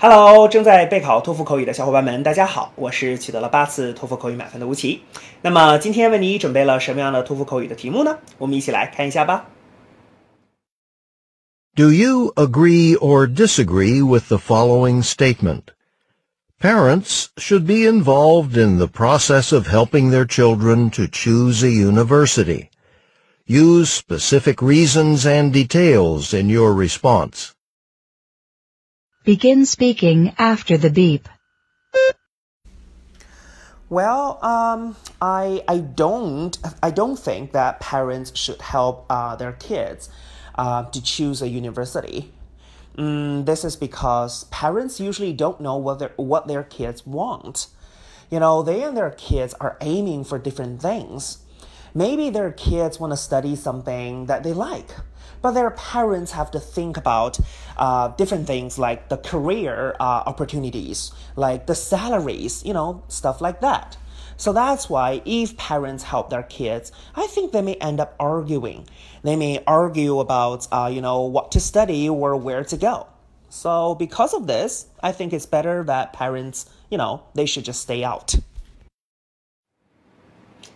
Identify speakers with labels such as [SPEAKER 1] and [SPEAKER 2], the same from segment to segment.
[SPEAKER 1] Hello，正在备考托福口语的小伙伴们，大家好，我是取得了八次托福口语满分的吴奇。那么今天为你准备了什么样的托福口语的题目呢？我们一起来看一下吧。
[SPEAKER 2] Do you agree or disagree with the following statement? Parents should be involved in the process of helping their children to choose a university. Use specific reasons and details in your response.
[SPEAKER 3] Begin speaking after the beep.
[SPEAKER 1] Well, um, I I don't I don't think that parents should help uh, their kids uh, to choose a university. Mm, this is because parents usually don't know what their what their kids want. You know, they and their kids are aiming for different things. Maybe their kids want to study something that they like but their parents have to think about uh, different things like the career uh, opportunities, like the salaries, you know, stuff like that. So that's why if parents help their kids, I think they may end up arguing. They may argue about, uh, you know, what to study or where to go. So because of this, I think it's better that parents, you know, they should just stay out.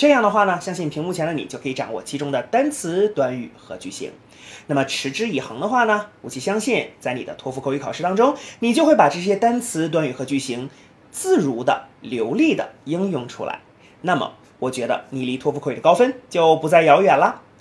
[SPEAKER 1] 这样的话呢，相信屏幕前的你就可以掌握其中的单词、短语和句型。那么持之以恒的话呢，我其相信在你的托福口语考试当中，你就会把这些单词、短语和句型自如的、流利的应用出来。那么。我觉得你离托福口语的高分就不再遥远了。